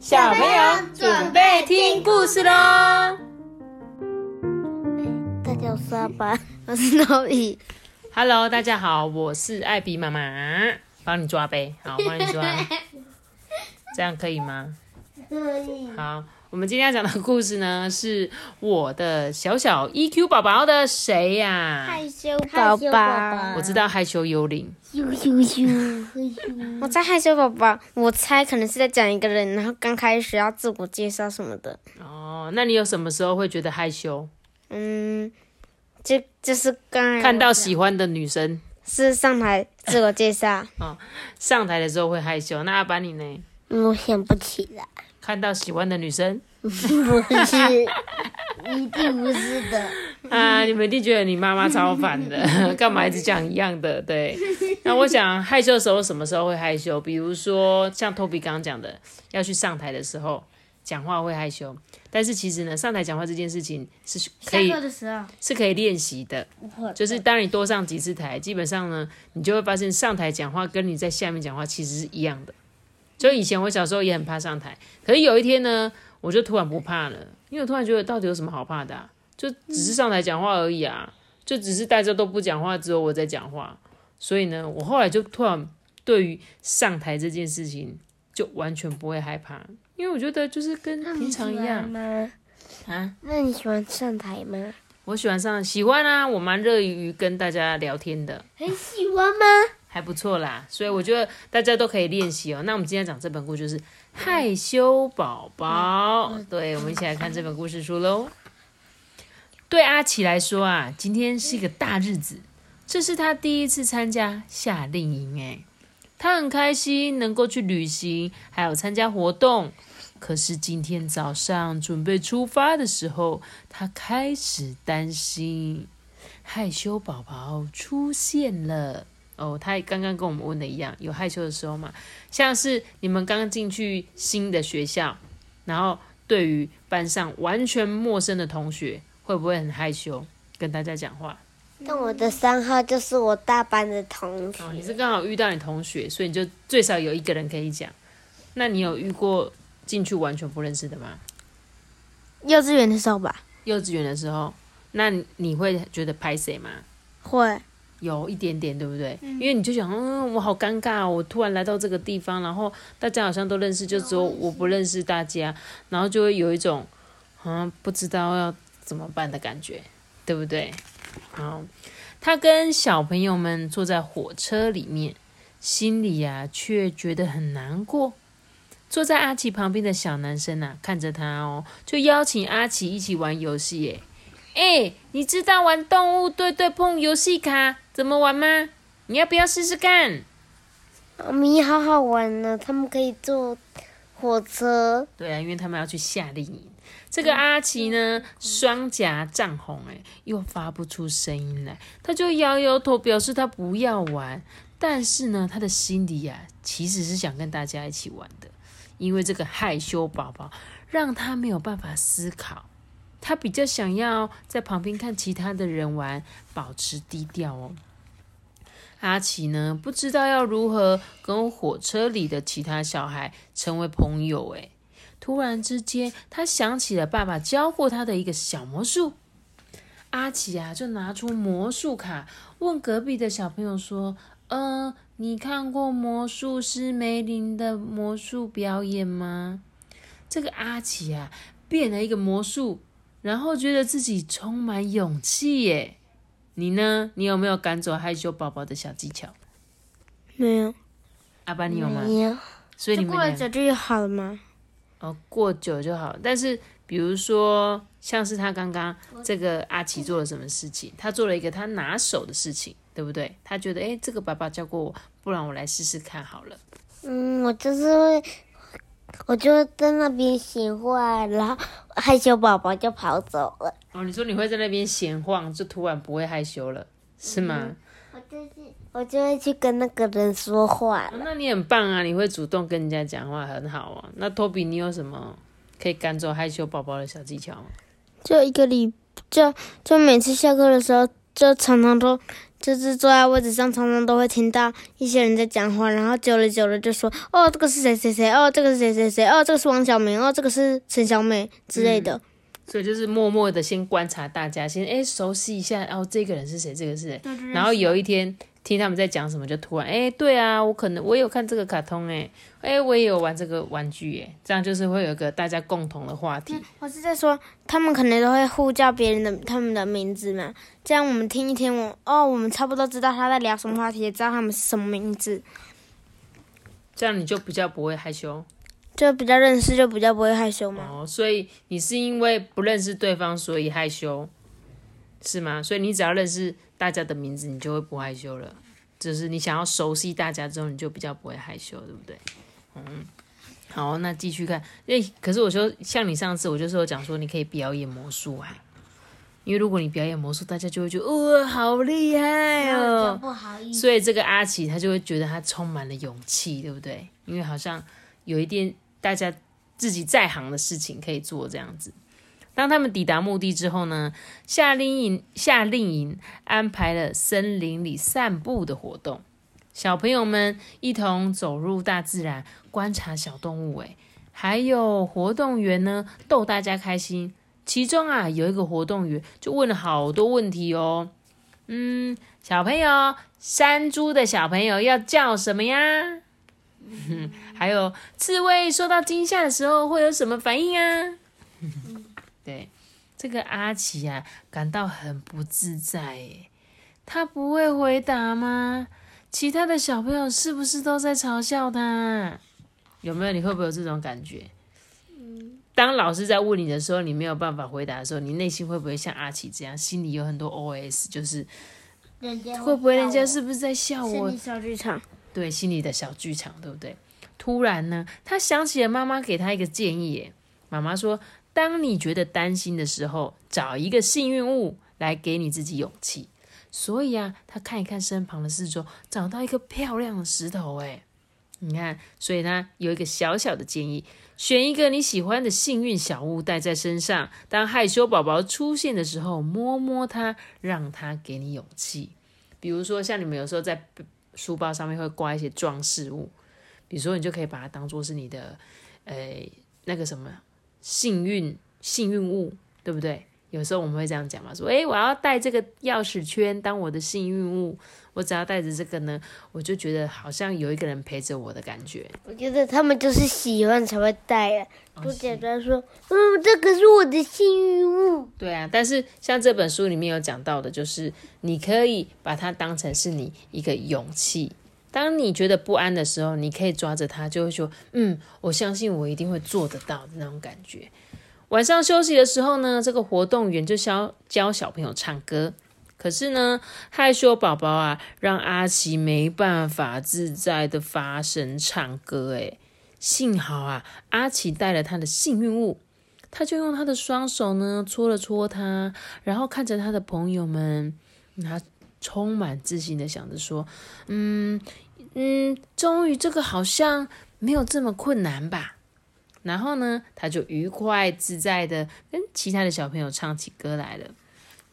小朋友准备听故事喽！大家好，我是阿爸，我是诺比。Hello，大家好，我是艾比妈妈，帮你抓呗，好，帮你抓，这样可以吗？可以。好，我们今天要讲的故事呢，是我的小小 EQ 宝宝的谁呀、害羞宝宝，我知道害羞幽灵，羞羞羞，我在害羞宝宝，我猜可能是在讲一个人，然后刚开始要自我介绍什么的。哦，那你有什么时候会觉得害羞？嗯，就就是刚看到喜欢的女生是上台自我介绍，哦上台的时候会害羞，那阿班你呢？我想不起来，看到喜欢的女生不是，一定不是的。啊，你们一定觉得你妈妈超烦的，干嘛一直讲一样的？对，那我想害羞的时候什么时候会害羞？比如说像 Toby 刚刚讲的，要去上台的时候讲话会害羞，但是其实呢，上台讲话这件事情是可以的时候，是可以练习的，就是当你多上几次台，基本上呢，你就会发现上台讲话跟你在下面讲话其实是一样的。就以前我小时候也很怕上台，可是有一天呢，我就突然不怕了，因为我突然觉得到底有什么好怕的、啊？就只是上台讲话而已啊，就只是大家都不讲话，只有我在讲话。所以呢，我后来就突然对于上台这件事情就完全不会害怕，因为我觉得就是跟平常一样吗？啊。那你喜欢上台吗？我喜欢上，喜欢啊，我蛮乐于跟大家聊天的。很喜欢吗？还不错啦，所以我觉得大家都可以练习哦。那我们今天讲这本故事就是害羞宝宝，对，我们一起来看这本故事书喽。对阿奇来说啊，今天是一个大日子，这是他第一次参加夏令营，诶，他很开心能够去旅行，还有参加活动。可是今天早上准备出发的时候，他开始担心，害羞宝宝出现了。哦，他刚刚跟我们问的一样，有害羞的时候嘛？像是你们刚进去新的学校，然后对于班上完全陌生的同学，会不会很害羞跟大家讲话？那我的三号就是我大班的同学。哦，你是刚好遇到你同学，所以你就最少有一个人可以讲。那你有遇过进去完全不认识的吗？幼稚园的时候吧，幼稚园的时候，那你会觉得拍谁吗？会。有一点点，对不对？因为你就想，嗯，我好尴尬、哦，我突然来到这个地方，然后大家好像都认识，就只有我不认识大家，然后就会有一种，嗯，不知道要怎么办的感觉，对不对？好，他跟小朋友们坐在火车里面，心里呀、却觉得很难过。坐在阿奇旁边的小男生啊，看着他哦，就邀请阿奇一起玩游戏耶。哎，你知道玩动物对对碰游戏卡怎么玩吗？你要不要试试看？妈咪好好玩呢，他们可以坐火车。对啊，因为他们要去夏令营。这个阿奇呢，双颊涨红，哎，又发不出声音来，他就摇摇头，表示他不要玩。但是呢，他的心里呀、其实是想跟大家一起玩的，因为这个害羞宝宝让他没有办法思考。他比较想要在旁边看其他的人玩，保持低调哦。阿奇呢，不知道要如何跟火车里的其他小孩成为朋友。诶，突然之间，他想起了爸爸教过他的一个小魔术。阿奇啊，就拿出魔术卡，问隔壁的小朋友说：“呃，你看过魔术师梅林的魔术表演吗？”这个阿奇啊，变了一个魔术。然后觉得自己充满勇气耶。你呢？你有没有赶走害羞宝宝的小技巧？没有，阿爸，你有吗？没有。所以你就过了久就好了吗？哦，过久就好。但是比如说，像是他刚刚这个阿奇做了什么事情？他做了一个他拿手的事情，对不对？他觉得，诶，这个爸爸教过我，不然我来试试看好了。嗯，我就是会，我就在那边闲话，然后害羞宝宝就跑走了。哦，你说你会在那边闲晃，就突然不会害羞了，是吗？我就是我就会去跟那个人说话哦那你很棒啊，你会主动跟人家讲话，很好啊。那托比，你有什么可以赶走害羞宝宝的小技巧吗？就一个礼，就就每次下课的时候，就常常都就是坐在位置上，常常都会听到一些人在讲话，然后久了久了就说：“哦，这个是谁谁谁，哦，这个是谁谁谁，哦，这个是王小明，哦，这个是陈小美之类的。所以就是默默的先观察大家，先哎熟悉一下，哦，这个人是谁，这个是谁，然后有一天听他们在讲什么，就突然哎，对啊，我可能我有看这个卡通，哎，哎，我也有玩这个玩具，哎，这样就是会有个大家共同的话题。我是在说，他们可能都会呼叫别人的他们的名字嘛，这样我们听一听，我哦，我们差不多知道他在聊什么话题，也知道他们是什么名字，这样你就比较不会害羞。就比较认识，就比较不会害羞嘛。哦，所以你是因为不认识对方，所以害羞，是吗？所以你只要认识大家的名字，你就会不害羞了。就是你想要熟悉大家之后，你就比较不会害羞，对不对？嗯，好，那继续看。诶，可是我说，像你上次，我就是有讲说，你可以表演魔术啊。因为如果你表演魔术，大家就会觉得哇，好厉害哦。不好意思。所以这个阿奇他就会觉得他充满了勇气，对不对？因为好像有一点。大家自己在行的事情可以做这样子。当他们抵达目的之后呢，夏令营夏令营安排了森林里散步的活动，小朋友们一同走入大自然，观察小动物。诶，还有活动员呢逗大家开心。其中啊有一个活动员就问了好多问题哦。嗯，小朋友，山猪的小朋友要叫什么呀？还有刺猬受到惊吓的时候会有什么反应啊？对，这个阿奇啊感到很不自在，他不会回答吗？其他的小朋友是不是都在嘲笑他？有没有？你会不会有这种感觉？当老师在问你的时候，你没有办法回答的时候，你内心会不会像阿奇这样，心里有很多 OS，就是会不会人家是不是在笑我？小剧场。对，心里的小剧场，对不对？突然呢，他想起了妈妈给他一个建议。妈妈说：“当你觉得担心的时候，找一个幸运物来给你自己勇气。”所以啊，他看一看身旁的四周，找到一个漂亮的石头。哎，你看，所以呢有一个小小的建议：选一个你喜欢的幸运小物带在身上。当害羞宝宝出现的时候，摸摸它，让它给你勇气。比如说，像你们有时候在。书包上面会挂一些装饰物，比如说你就可以把它当做是你的，呃，那个什么幸运幸运物，对不对？有时候我们会这样讲嘛，说，诶，我要带这个钥匙圈当我的幸运物，我只要带着这个呢，我就觉得好像有一个人陪着我的感觉。我觉得他们就是喜欢才会带，不简单说，嗯，这个是我的幸运物。对啊，但是像这本书里面有讲到的，就是你可以把它当成是你一个勇气。当你觉得不安的时候，你可以抓着它，就会说，嗯，我相信我一定会做得到的那种感觉。晚上休息的时候呢，这个活动员就教教小朋友唱歌。可是呢，害羞宝宝啊，让阿奇没办法自在的发声唱歌。诶，幸好啊，阿奇带了他的幸运物，他就用他的双手呢搓了搓他，然后看着他的朋友们，他充满自信的想着说：“嗯嗯，终于这个好像没有这么困难吧。”然后呢，他就愉快自在的跟其他的小朋友唱起歌来了。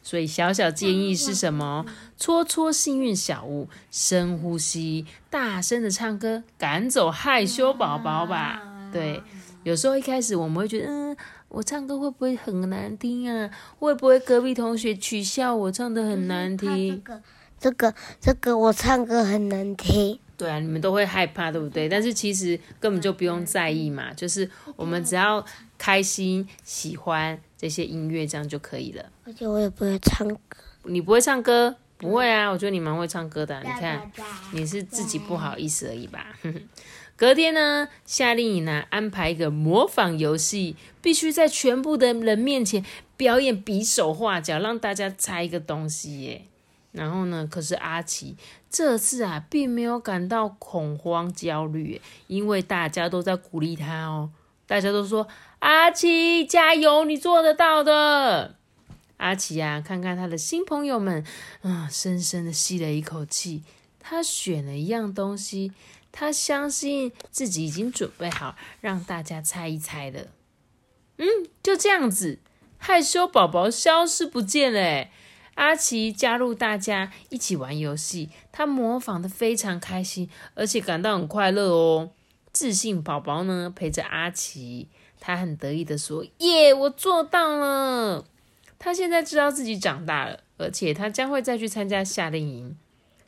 所以小小建议是什么？搓搓幸运小物，深呼吸，大声的唱歌，赶走害羞宝宝吧。对，有时候一开始我们会觉得，嗯，我唱歌会不会很难听啊？会不会隔壁同学取笑我唱的很难听？这个，这个，这个，我唱歌很难听。对啊，你们都会害怕，对不对？但是其实根本就不用在意嘛，就是我们只要开心、喜欢这些音乐，这样就可以了。而且我也不会唱歌，你不会唱歌？不会啊，我觉得你蛮会唱歌的。你看，你是自己不好意思而已吧？隔天呢，夏令营呢安排一个模仿游戏，必须在全部的人面前表演比手画脚，让大家猜一个东西耶。然后呢？可是阿奇这次啊，并没有感到恐慌焦虑，因为大家都在鼓励他哦。大家都说：“阿奇加油，你做得到的。”阿奇啊，看看他的新朋友们，啊，深深的吸了一口气。他选了一样东西，他相信自己已经准备好让大家猜一猜了。嗯，就这样子，害羞宝宝消失不见了。阿奇加入大家一起玩游戏，他模仿的非常开心，而且感到很快乐哦。自信宝宝呢陪着阿奇，他很得意的说：“耶，我做到了！”他现在知道自己长大了，而且他将会再去参加夏令营。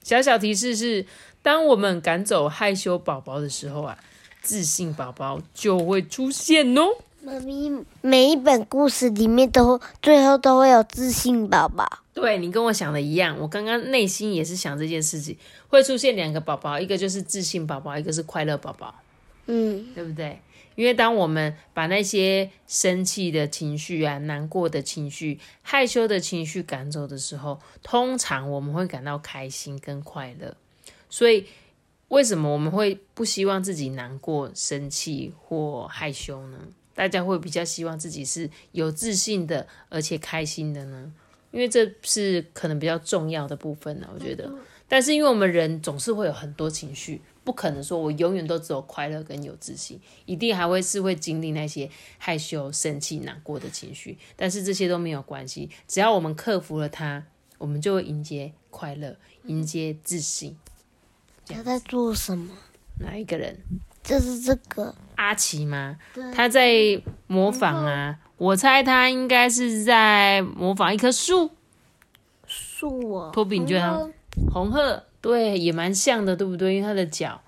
小小提示是：当我们赶走害羞宝宝的时候啊，自信宝宝就会出现哦。妈咪，每一本故事里面都最后都会有自信宝宝。对你跟我想的一样，我刚刚内心也是想这件事情，会出现两个宝宝，一个就是自信宝宝，一个是快乐宝宝，嗯，对不对？因为当我们把那些生气的情绪啊、难过的情绪、害羞的情绪赶走的时候，通常我们会感到开心跟快乐。所以，为什么我们会不希望自己难过、生气或害羞呢？大家会比较希望自己是有自信的，而且开心的呢？因为这是可能比较重要的部分呢，我觉得。但是因为我们人总是会有很多情绪，不可能说我永远都只有快乐跟有自信，一定还会是会经历那些害羞、生气、难过的情绪。但是这些都没有关系，只要我们克服了它，我们就会迎接快乐，迎接自信。他在做什么？哪一个人？就是这个阿奇吗？他在模仿啊，我猜他应该是在模仿一棵树。树啊。托比，你觉得他红鹤？对，也蛮像的，对不对？因为它的脚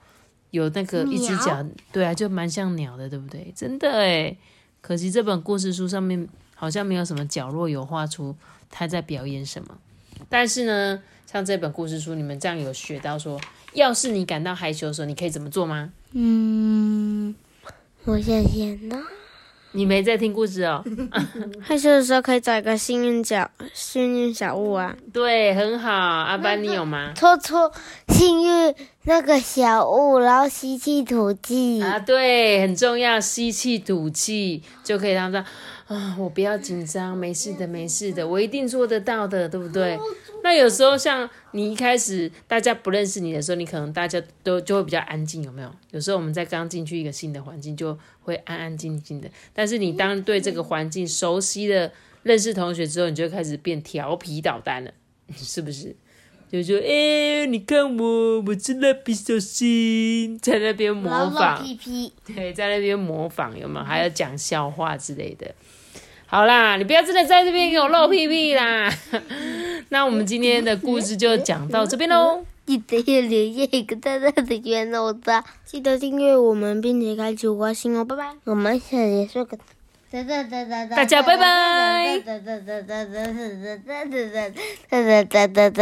有那个一只脚，对啊，就蛮像鸟的，对不对？真的诶可惜这本故事书上面好像没有什么角落有画出他在表演什么。但是呢，像这本故事书，你们这样有学到说，要是你感到害羞的时候，你可以怎么做吗？嗯，我想想呢。你没在听故事哦。害羞的时候可以找一个幸运角幸运小物啊。对，很好。阿班，你有吗？搓搓幸运那个小物，然后吸气吐气。啊，对，很重要，吸气吐气就可以让他啊，我不要紧张，没事的，没事的，我一定做得到的，对不对？那有时候像你一开始大家不认识你的时候，你可能大家都就会比较安静，有没有？有时候我们在刚进去一个新的环境，就会安安静静的。但是你当对这个环境熟悉的认识同学之后，你就开始变调皮捣蛋了，是不是？就说哎，你看我，我是蜡笔小新，在那边模仿，对，在那边模仿，有没有？还要讲笑话之类的。好啦，你不要真的在这边给我露屁屁啦！那我们今天的故事就讲到这边喽。记得要留下一个大大的圆脑子，记得订阅我们，并且开启五颗星哦，拜拜。我们下节说个，大家拜拜。